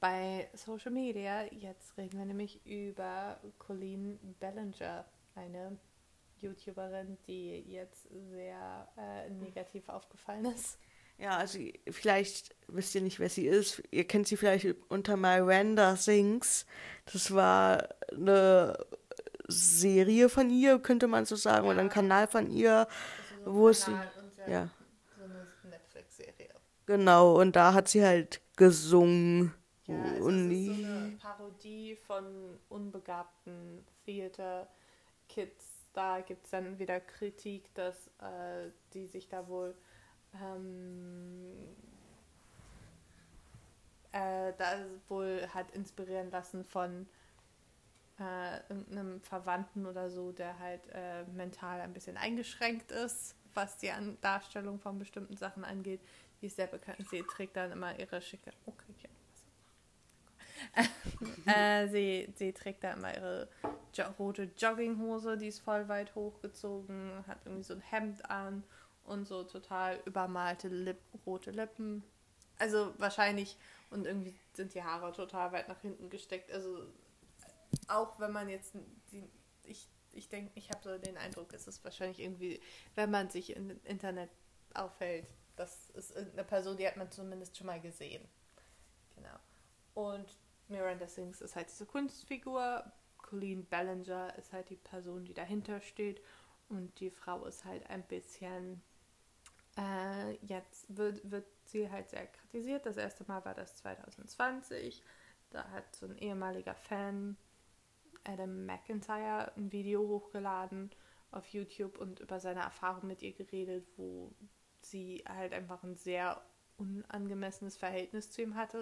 bei Social Media, jetzt reden wir nämlich über Colleen Ballinger, eine YouTuberin, die jetzt sehr äh, negativ aufgefallen ist. Ja, also vielleicht wisst ihr nicht, wer sie ist. Ihr kennt sie vielleicht unter Miranda Sings. Das war eine Serie von ihr, könnte man so sagen, oder ein Ja. Kanal von ihr. Also Wo ein ist sie? Ja, Ja, so eine Netflix-Serie. genau. Und da hat sie halt gesungen. Ja, also und es ist so eine Parodie von unbegabten Theater-Kids. Da gibt es dann wieder Kritik, dass äh, die sich da wohl ähm, äh, da wohl hat inspirieren lassen von äh, irgendeinem Verwandten oder so, der halt äh, mental ein bisschen eingeschränkt ist, was die An Darstellung von bestimmten Sachen angeht. Die ist sehr bekannt. Sie trägt dann immer ihre schicke. Okay, ich *laughs* äh, sie, sie trägt da immer ihre jo rote Jogginghose, die ist voll weit hochgezogen, hat irgendwie so ein Hemd an und so total übermalte Lip rote Lippen. Also wahrscheinlich Und irgendwie sind die Haare total weit nach hinten gesteckt. Also auch wenn man jetzt die, ich ich denke, ich habe so den Eindruck, es ist wahrscheinlich irgendwie, wenn man sich im Internet aufhält, das ist irgendeine Person, die hat man zumindest schon mal gesehen. Genau. Und Miranda Sings ist halt diese Kunstfigur, Colleen Ballinger ist halt die Person, die dahinter steht und die Frau ist halt ein bisschen, äh, jetzt wird, wird sie halt sehr kritisiert. Das erste Mal war das 2020. Da hat so ein ehemaliger Fan Adam McIntyre ein Video hochgeladen auf YouTube und über seine Erfahrung mit ihr geredet, wo sie halt einfach ein sehr unangemessenes Verhältnis zu ihm hatte.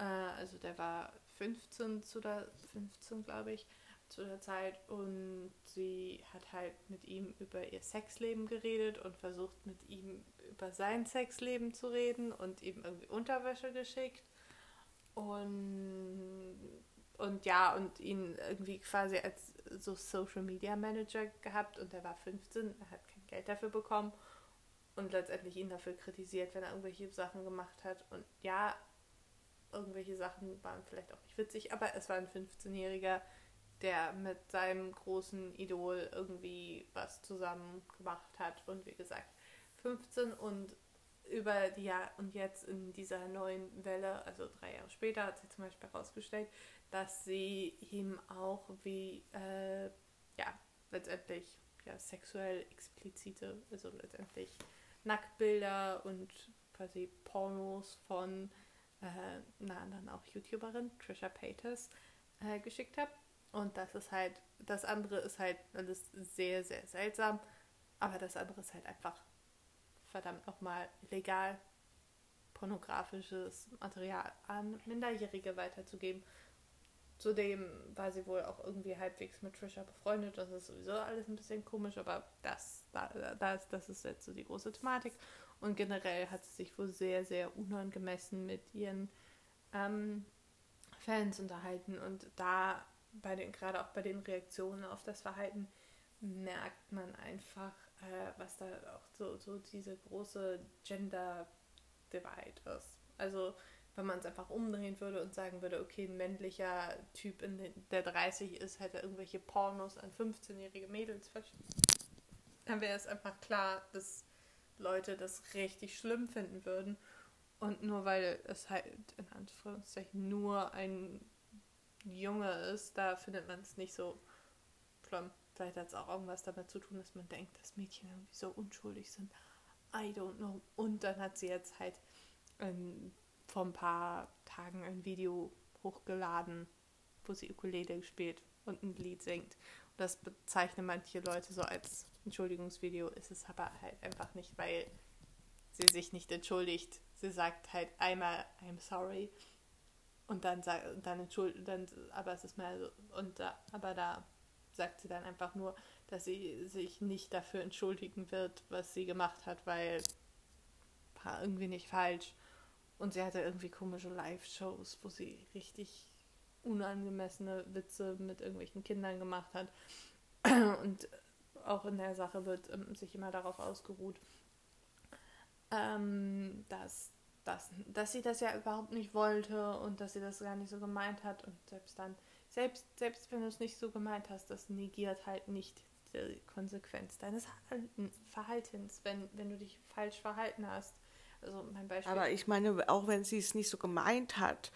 Äh, also der war 15 zu der 15, glaube ich, zu der Zeit. Und sie hat halt mit ihm über ihr Sexleben geredet und versucht mit ihm über sein Sexleben zu reden und ihm irgendwie Unterwäsche geschickt. Und und ja, und ihn irgendwie quasi als so Social Media Manager gehabt. Und er war 15, er hat kein Geld dafür bekommen und letztendlich ihn dafür kritisiert, wenn er irgendwelche Sachen gemacht hat. Und ja, irgendwelche Sachen waren vielleicht auch nicht witzig, aber es war ein 15-Jähriger, der mit seinem großen Idol irgendwie was zusammen gemacht hat. Und wie gesagt, 15 und über die Jahr und jetzt in dieser neuen Welle, also drei Jahre später, hat sich zum Beispiel herausgestellt, dass sie ihm auch wie, äh, ja, letztendlich ja, sexuell explizite, also letztendlich Nacktbilder und quasi Pornos von äh, einer anderen auch YouTuberin, Trisha Paytas, äh, geschickt hat. Und das ist halt, das andere ist halt alles sehr, sehr seltsam, aber das andere ist halt einfach verdammt nochmal legal pornografisches Material an Minderjährige weiterzugeben. Zudem war sie wohl auch irgendwie halbwegs mit Trisha befreundet. Das ist sowieso alles ein bisschen komisch, aber das, das, das ist jetzt so die große Thematik. Und generell hat sie sich wohl sehr, sehr unangemessen mit ihren ähm, Fans unterhalten. Und da, bei den, gerade auch bei den Reaktionen auf das Verhalten, merkt man einfach, äh, was da auch so, so diese große Gender Divide ist. Also wenn man es einfach umdrehen würde und sagen würde, okay, ein männlicher Typ, in der 30 ist, hätte irgendwelche Pornos an 15-jährige Mädels verschickt, dann wäre es einfach klar, dass Leute das richtig schlimm finden würden. Und nur weil es halt in Anführungszeichen nur ein Junge ist, da findet man es nicht so schlimm. Vielleicht hat es auch irgendwas damit zu tun, dass man denkt, dass Mädchen irgendwie so unschuldig sind. I don't know. Und dann hat sie jetzt halt ein vor ein paar Tagen ein Video hochgeladen, wo sie Ukulele spielt und ein Lied singt. Und das bezeichnen manche Leute so als Entschuldigungsvideo, ist es aber halt einfach nicht, weil sie sich nicht entschuldigt. Sie sagt halt einmal I'm sorry und dann sagt dann entschuldigt dann aber es ist mal so und da, aber da sagt sie dann einfach nur, dass sie sich nicht dafür entschuldigen wird, was sie gemacht hat, weil war irgendwie nicht falsch. Und sie hatte irgendwie komische Live-Shows, wo sie richtig unangemessene Witze mit irgendwelchen Kindern gemacht hat. *clears throat* Und auch in der Sache wird ähm, sich immer darauf ausgeruht, ähm, dass, dass, dass sie das ja überhaupt nicht wollte und dass sie das gar nicht so gemeint hat. Und selbst dann, selbst, selbst wenn du es nicht so gemeint hast, das negiert halt nicht die Konsequenz deines Verhaltens, wenn, wenn du dich falsch verhalten hast. Also mein Beispiel. Aber ich meine, auch wenn sie es nicht so gemeint hat,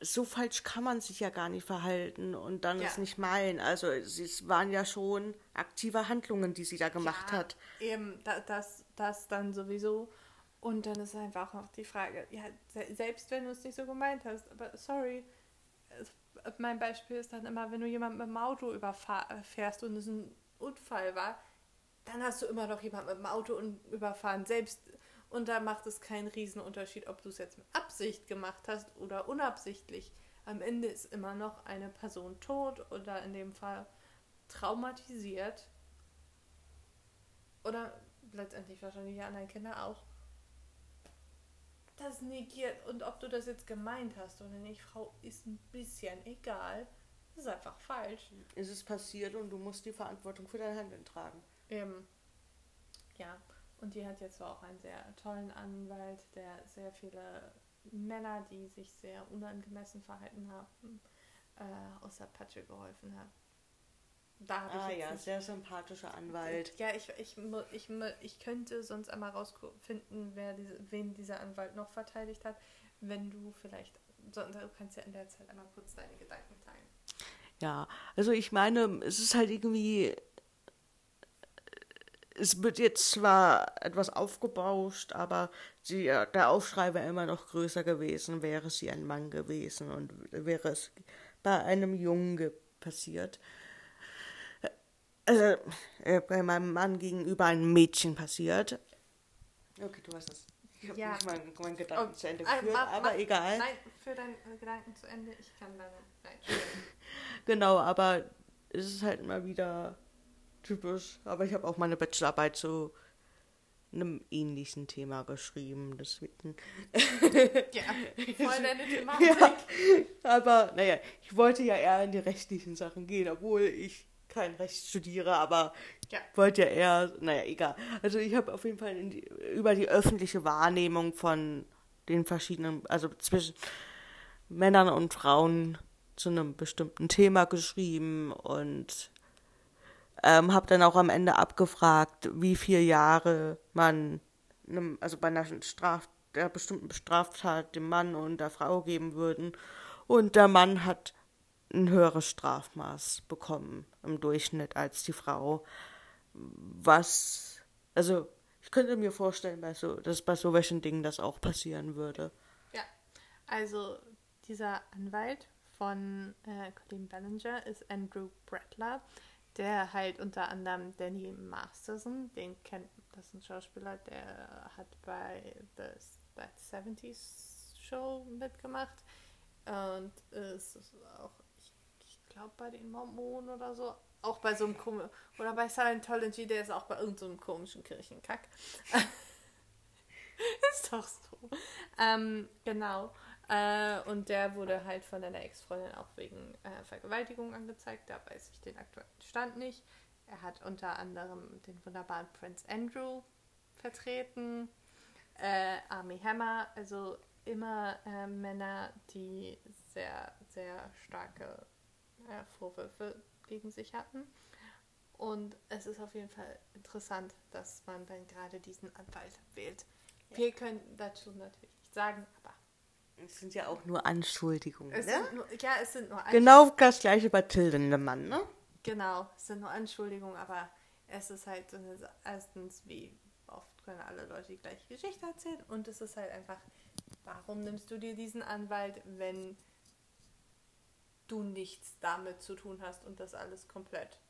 so falsch kann man sich ja gar nicht verhalten und dann ja. es nicht meinen. Also es waren ja schon aktive Handlungen, die sie da gemacht ja, hat. Eben, das, das dann sowieso. Und dann ist einfach auch die Frage, ja, selbst wenn du es nicht so gemeint hast, aber sorry, mein Beispiel ist dann immer, wenn du jemanden mit dem Auto überfährst und es ein Unfall war, dann hast du immer noch jemanden mit dem Auto überfahren. Selbst und da macht es keinen Riesenunterschied, ob du es jetzt mit Absicht gemacht hast oder unabsichtlich. Am Ende ist immer noch eine Person tot oder in dem Fall traumatisiert. Oder letztendlich wahrscheinlich die anderen Kinder auch. Das negiert. Und ob du das jetzt gemeint hast oder nicht, Frau, ist ein bisschen egal. Das ist einfach falsch. Es ist passiert und du musst die Verantwortung für dein Handeln tragen. Eben. Ja. Und die hat jetzt auch einen sehr tollen Anwalt, der sehr viele Männer, die sich sehr unangemessen verhalten haben, äh, aus der Patsche geholfen hat. Da habe ah, ich ja, sehr sympathischer Anwalt. Ja, ich, ich, ich, ich könnte sonst einmal rausfinden, wer diese, wen dieser Anwalt noch verteidigt hat, wenn du vielleicht, du kannst ja in der Zeit einmal kurz deine Gedanken teilen. Ja, also ich meine, es ist halt irgendwie, es wird jetzt zwar etwas aufgebauscht, aber sie, der Aufschrei wäre immer noch größer gewesen, wäre sie ein Mann gewesen und wäre es bei einem Jungen passiert also, äh, bei meinem Mann gegenüber ein Mädchen passiert. Okay, du hast es. Ich habe ja. nicht meinen, meinen Gedanken oh, zu Ende äh, geführt, aber ma, egal. Nein, für deinen Gedanken zu Ende, ich kann nein. *laughs* genau, aber es ist halt immer wieder typisch. Aber ich habe auch meine Bachelorarbeit zu einem ähnlichen Thema geschrieben, deswegen. ja, voll deine *laughs* Thematik. Ja, aber naja, ich wollte ja eher in die rechtlichen Sachen gehen, obwohl ich kein Recht studiere, aber ja. wollte ja eher, naja, egal. Also ich habe auf jeden Fall die, über die öffentliche Wahrnehmung von den verschiedenen, also zwischen Männern und Frauen zu einem bestimmten Thema geschrieben und ähm, habe dann auch am Ende abgefragt, wie viele Jahre man, einem, also bei einer Straf, der bestimmten Straftat dem Mann und der Frau geben würden. Und der Mann hat ein höheres Strafmaß bekommen im Durchschnitt als die Frau. Was, also ich könnte mir vorstellen, bei so, dass bei so welchen Dingen das auch passieren würde. Ja, also dieser Anwalt von äh, Colleen Ballinger ist Andrew Bradler, der halt unter anderem Danny Masterson, den kennt, das ist ein Schauspieler, der hat bei The That 70s Show mitgemacht und ist auch glaube bei den Mormonen oder so, auch bei so einem komischen, oder bei Scientology, der ist auch bei irgendeinem so komischen Kirchenkack. *laughs* ist doch so. Ähm, genau. Äh, und der wurde halt von einer Ex-Freundin auch wegen äh, Vergewaltigung angezeigt. Da weiß ich den aktuellen Stand nicht. Er hat unter anderem den wunderbaren Prince Andrew vertreten, äh, Army Hammer, also immer äh, Männer, die sehr, sehr starke äh, Vorwürfe gegen sich hatten. Und es ist auf jeden Fall interessant, dass man dann gerade diesen Anwalt wählt. Ja. Wir können dazu natürlich nicht sagen, aber. Es sind ja auch nur Anschuldigungen. Es ne? nur, ja, es sind nur Anschuldigungen. Genau das gleiche bei Tildendemann, ne? Genau, es sind nur Anschuldigungen, aber es ist halt erstens, wie oft können alle Leute die gleiche Geschichte erzählen und es ist halt einfach, warum nimmst du dir diesen Anwalt, wenn du nichts damit zu tun hast und das alles komplett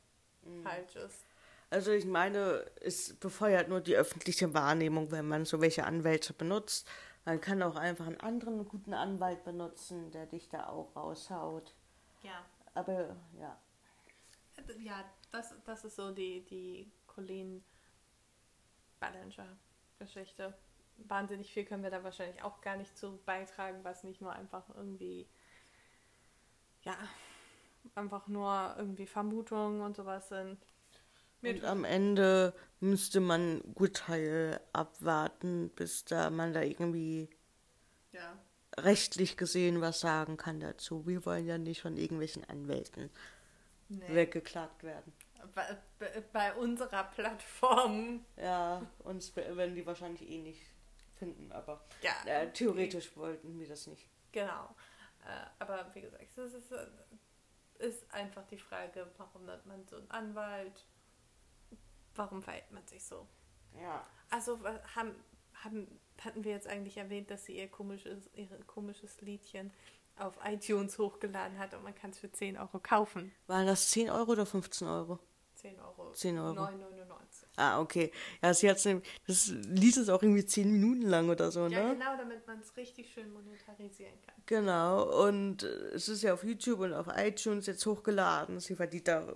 mhm. falsch ist. Also ich meine, es befeuert nur die öffentliche Wahrnehmung, wenn man so welche Anwälte benutzt. Man kann auch einfach einen anderen guten Anwalt benutzen, der dich da auch raushaut. Ja. Aber ja. Ja, das, das ist so die, die Colleen Ballinger-Geschichte. Wahnsinnig viel können wir da wahrscheinlich auch gar nicht zu beitragen, was nicht nur einfach irgendwie ja, einfach nur irgendwie Vermutungen und sowas sind. Und am Ende müsste man Urteil abwarten, bis da man da irgendwie ja. rechtlich gesehen was sagen kann dazu. Wir wollen ja nicht von irgendwelchen Anwälten nee. weggeklagt werden. Bei, bei, unserer Plattform. Ja, uns werden die wahrscheinlich eh nicht finden, aber ja, äh, theoretisch okay. wollten wir das nicht. Genau. Äh, aber wie gesagt, es ist, ist einfach die Frage, warum nennt man so einen Anwalt? Warum verhält man sich so? Ja. Also haben, haben, hatten wir jetzt eigentlich erwähnt, dass sie ihr komisches, ihr komisches Liedchen auf iTunes hochgeladen hat und man kann es für 10 Euro kaufen. Waren das 10 Euro oder 15 Euro? 10 Euro. 10 Euro. 9,99. Ah, okay. Ja, sie hat das Lied ist auch irgendwie 10 Minuten lang oder so, ja, ne? Ja, genau, damit man es richtig schön monetarisieren kann. Genau, und es ist ja auf YouTube und auf iTunes jetzt hochgeladen. Sie verdient da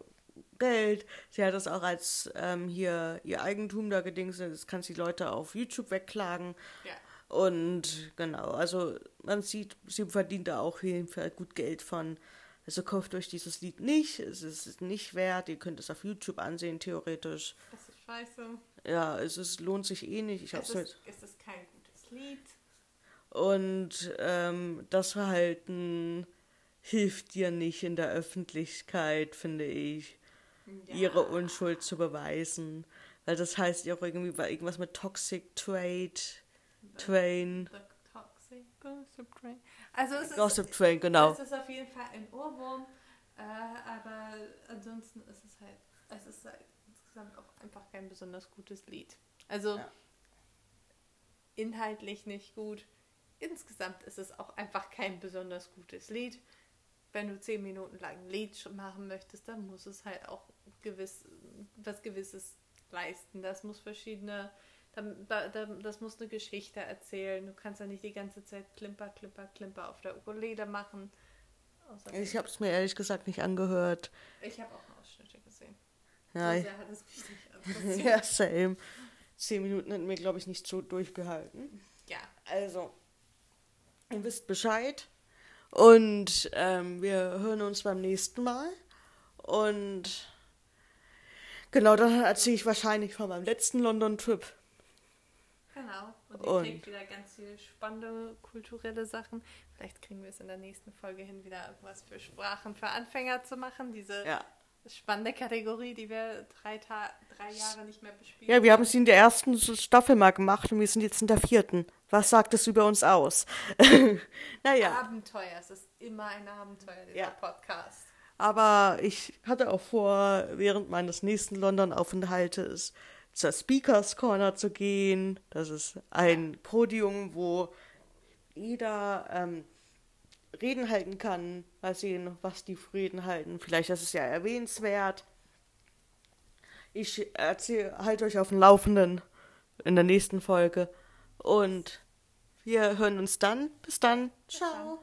Geld. Sie hat das auch als ähm, hier ihr Eigentum da gedingst. Das kann sie Leute auf YouTube wegklagen. Ja. Und genau, also man sieht, sie verdient da auch jeden Fall gut Geld von. Also kauft euch dieses Lied nicht, es ist nicht wert, ihr könnt es auf YouTube ansehen, theoretisch. Das ist scheiße. Ja, es ist, lohnt sich eh nicht. Ich es, ist, es ist kein gutes Lied. Und ähm, das Verhalten hilft dir nicht in der Öffentlichkeit, finde ich, Ja. ihre Unschuld zu beweisen. Weil das heißt ja auch irgendwie war irgendwas mit Toxic Trade, Train, The Toxic Gossip Train. Also es Gossip ist, Train, genau. es ist auf jeden Fall ein Ohrwurm, äh, aber ansonsten ist es halt, es ist halt insgesamt auch einfach kein besonders gutes Lied. Also Ja. inhaltlich nicht gut. Insgesamt ist es auch einfach kein besonders gutes Lied. Wenn du zehn Minuten lang ein Lied machen möchtest, dann muss es halt auch gewiss, was Gewisses leisten. Das muss verschiedene, da, da, da, das muss eine Geschichte erzählen. Du kannst ja nicht die ganze Zeit Klimper, Klimper, Klimper auf der Ukulele machen. Ich habe es mir ehrlich gesagt nicht angehört. ich habe auch Ausschnitte gesehen. Ja, so hat es mich nicht *laughs* ja same. Zehn Minuten hätten wir, glaube ich, nicht so durchgehalten. ja. Also, ihr wisst Bescheid. Und ähm, wir hören uns beim nächsten Mal. Und genau, dann erzähle ich wahrscheinlich von meinem letzten London-Trip. Genau. Und ihr Und- kriegt wieder ganz viele spannende kulturelle Sachen. Vielleicht kriegen wir es in der nächsten Folge hin, wieder irgendwas für Sprachen für Anfänger zu machen. Diese Ja. spannende Kategorie, die wir drei, Ta drei Jahre nicht mehr bespielen. Ja, wir haben es in der ersten Staffel mal gemacht und wir sind jetzt in der vierten. Was sagt es über uns aus? *laughs* naja, Abenteuer. Es ist immer ein Abenteuer, dieser Ja. Podcast. aber ich hatte auch vor, während meines nächsten London-Aufenthaltes zur Speakers Corner zu gehen. Das ist ein Podium, wo jeder ähm, Reden halten kann. Mal sehen, was die Reden halten. Vielleicht ist es ja erwähnenswert. Ich erzähle, halte euch auf dem Laufenden in der nächsten Folge. Und wir hören uns dann. Bis dann. Ciao.